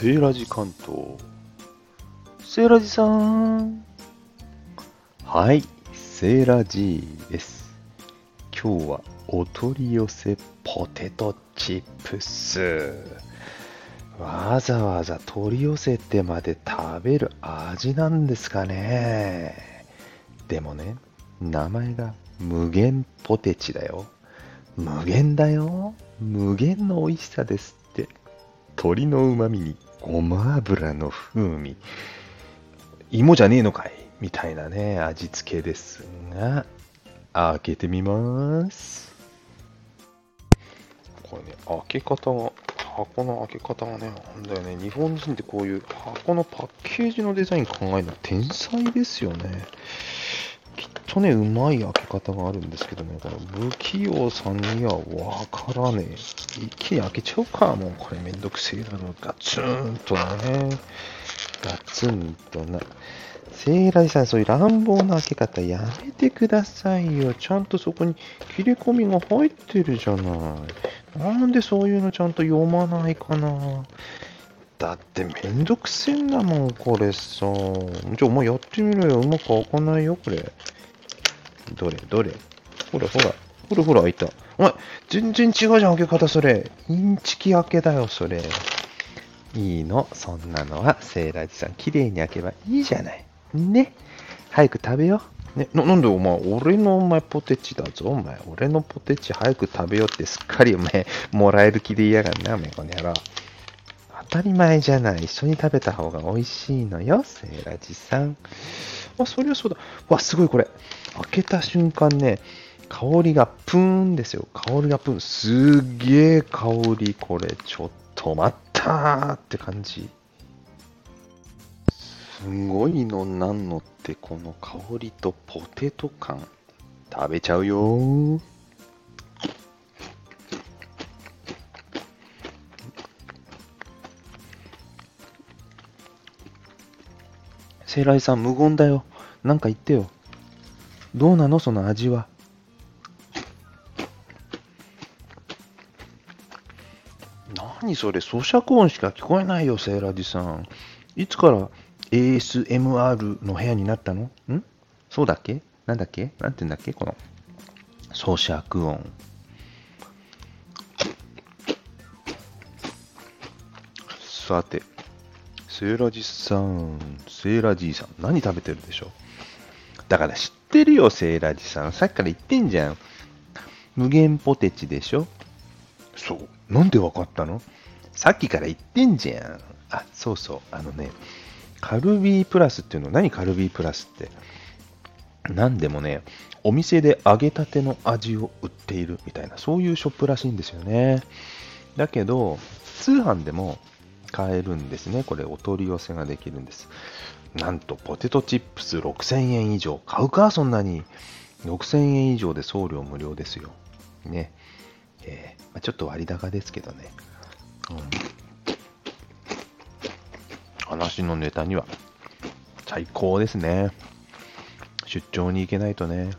セーラジ関東。セーラジさん。はい、セーラジーです。今日はお取り寄せポテトチップス。わざわざ取り寄せてまで食べる味なんですかね。でもね、名前が無限ポテチだよ。無限だよ。無限の美味しさですって。鶏の旨味にごま油の風味。芋じゃねえのかいみたいなね、味付けですが、開けてみます。これね、開け方が、箱の開け方がね、なんだよね、日本人ってこういう箱のパッケージのデザイン考えるの天才ですよね。とね、うまい開け方があるんですけどね、この不器用さんにはわからねえ。一気に開けちゃうか、もうこれめんどくせえだろ、ガツンとね。ガツンとな。セイラジさん、そういう乱暴な開け方やめてくださいよ。ちゃんとそこに切れ込みが入ってるじゃない。なんでそういうのちゃんと読まないかな。だってめんどくせえんだもん、これさ。じゃあお前やってみろよ。うまく開かないよ、これ。どれ、どれ？ほらほら。ほらほら開いた。お前、全然違うじゃん、開け方、それ。インチキ開けだよ、それ。いいの、そんなのは、セイラジさん、綺麗に開けばいいじゃない。ね。早く食べよう。ね、ななんでお前、俺のお前ポテチだぞ、お前。俺のポテチ早く食べようってすっかりお前、もらえる気で言いやがんな、お前、この野郎。当たり前じゃない。一緒に食べた方が美味しいのよ、セイラジさん。あ、そりゃそうだ。わ、すごいこれ。開けた瞬間ね、香りがプーンですよ。香りがプーン。すげえ香り。これ、ちょっと待ったーって感じ。すごいのなんのって、この香りとポテト感。食べちゃうよー。セイライさん無言だよ。なんか言ってよ。どうなのその味は。何それ咀嚼音しか聞こえないよ、セイラジさん。いつから ASMR の部屋になったの？ん？そうだっけ？なんだっけ？なんて言うんだっけ？この咀嚼音。さて、セイラジさん、セイラジーさん、何食べてるでしょう？だから知ってるよ、セイラジさん。さっきから言ってんじゃん。無限ポテチでしょ？そう。なんでわかったの？さっきから言ってんじゃん。あ、そうそう。あのね、カルビープラスっていうの、何カルビープラスって？なんでもね、お店で揚げたての味を売っているみたいな、そういうショップらしいんですよね。だけど、通販でも買えるんですね。これ、お取り寄せができるんです。なんと、ポテトチップス6000円以上。買うか？そんなに。6000円以上で送料無料ですよ。ね。えーまあ、ちょっと割高ですけどね。うん、話のネタには最高ですね。出張に行けないとね、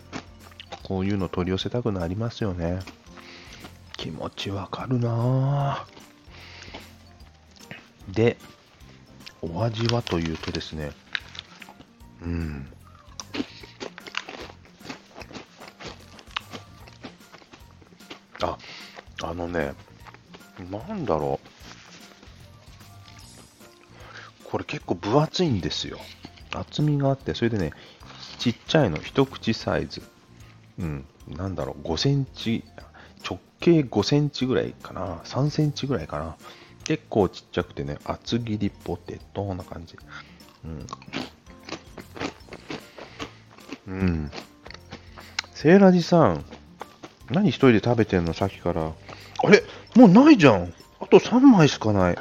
こういうの取り寄せたくなりますよね。気持ちわかるなぁで、お味はというとですね、うん。あ、あのね、なんだろう。これ結構分厚いんですよ。厚みがあって、それでね、ちっちゃいの、一口サイズ。うん、なんだろう、5センチ、直径5センチぐらいかな、3センチぐらいかな。結構ちっちゃくてね、厚切りポテトな感じ。うん。うん。セーラジさん、何一人で食べてんの？さっきから。あれ？もうないじゃん。あと3枚しかない。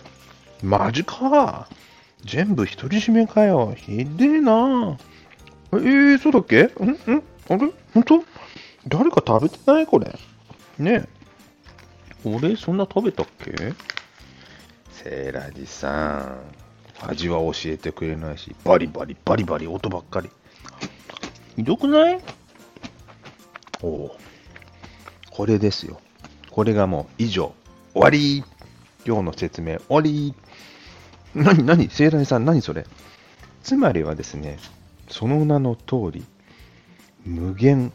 マジか。全部独り占めかよ。ひでえな。えー、そうだっけ？ん？ん？あれ？本当？誰か食べてない？これ。ねえ。俺、そんな食べたっけ？セーラジさん。味は教えてくれないし、バリバリバリバリ音ばっかり。ひどくない？おお。これですよ。これがもう以上。終わり今日の説明終わり何、何、盛大さん、何それ？つまりはですね、その名の通り、無限、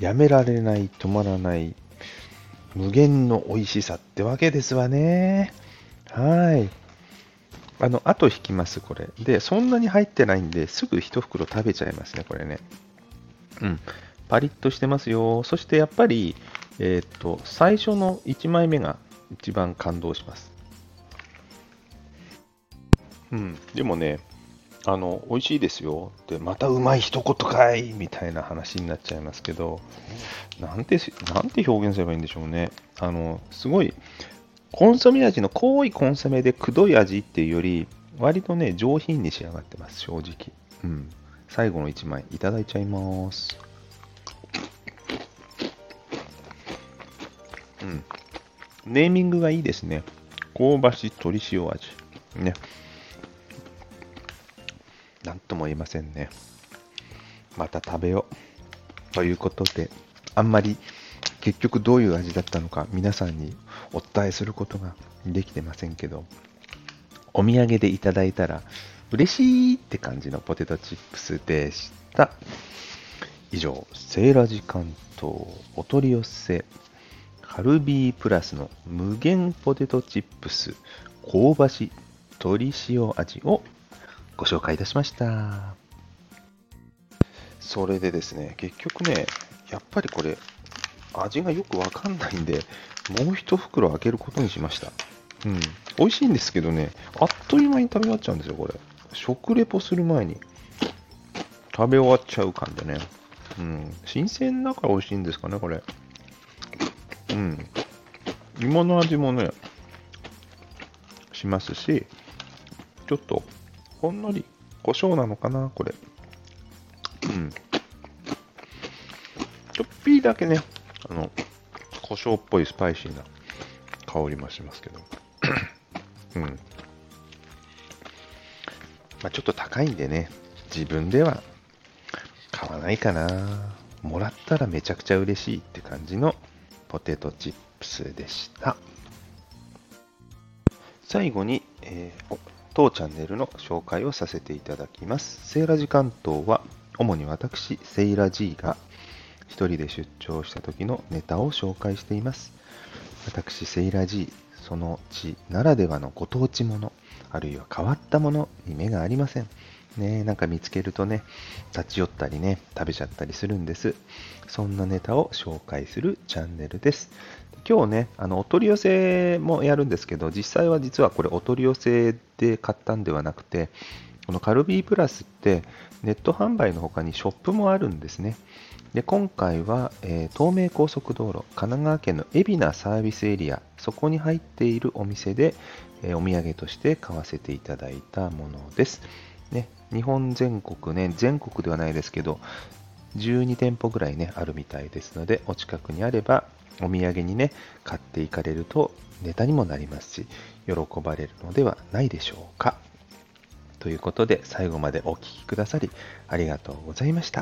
やめられない、止まらない、無限の美味しさってわけですわね。はい。あの、あと引きます、これ。で、そんなに入ってないんで、すぐ一袋食べちゃいますね、これね。うん。パリッとしてますよ。そしてやっぱり、えー、っと、最初の1枚目が一番感動します。うん。でもね、あの、美味しいですよって、またうまい一言かいみたいな話になっちゃいますけど、なんて、なんて表現すればいいんでしょうね。あの、すごい、コンソメ味の濃いコンソメでくどい味っていうより、割とね、上品に仕上がってます、正直。うん。最後の1枚、いただいちゃいます。うん。ネーミングがいいですね。香ばし鶏塩味。ね。なんとも言えませんね。また食べよう。ということで、あんまり結局どういう味だったのか皆さんにお伝えすることができてませんけど、お土産でいただいたら嬉しいって感じのポテトチップスでした。以上、セーラジ関東お取り寄せカルビープラスの無限ポテトチップス香ばし鶏塩味をご紹介いたしました。それでですね、結局ね、やっぱりこれ、味がよくわかんないんで、もう一袋開けることにしました。うん。美味しいんですけどね、あっという間に食べ終わっちゃうんですよ、これ。食レポする前に食べ終わっちゃう感でね。うん。新鮮だから美味しいんですかね、これ。うん。芋の味もね、しますし、ちょっとほんのり胡椒なのかな、これ。うん。ちょっぴーだけね、あの、胡椒っぽいスパイシーな香りもしますけど。うん。まあ、ちょっと高いんでね、自分では買わないかな。もらったらめちゃくちゃ嬉しいって感じのポテトチップスでした。最後に、えー、当チャンネルの紹介をさせていただきます。セーラジ関東は、主に私、セイラ G が一人で出張した時のネタを紹介しています。私、セイラ G、その地ならではのご当地もの、あるいは変わったものに目がありません。ねなんか見つけるとね、立ち寄ったりね、食べちゃったりするんです。そんなネタを紹介するチャンネルです。今日ね、あのお取り寄せもやるんですけど、実際は実はこれお取り寄せで買ったんではなくて、このカルビープラスってネット販売の他にショップもあるんですね。で今回は、えー、東名高速道路、神奈川県の海老名サービスエリア、そこに入っているお店で、えー、お土産として買わせていただいたものです。ね、日本全国ね、全国ではないですけど、12店舗ぐらいね、あるみたいですので、お近くにあればお土産にね、買っていかれるとネタにもなりますし、喜ばれるのではないでしょうか。ということで、最後までお聴きくださりありがとうございました。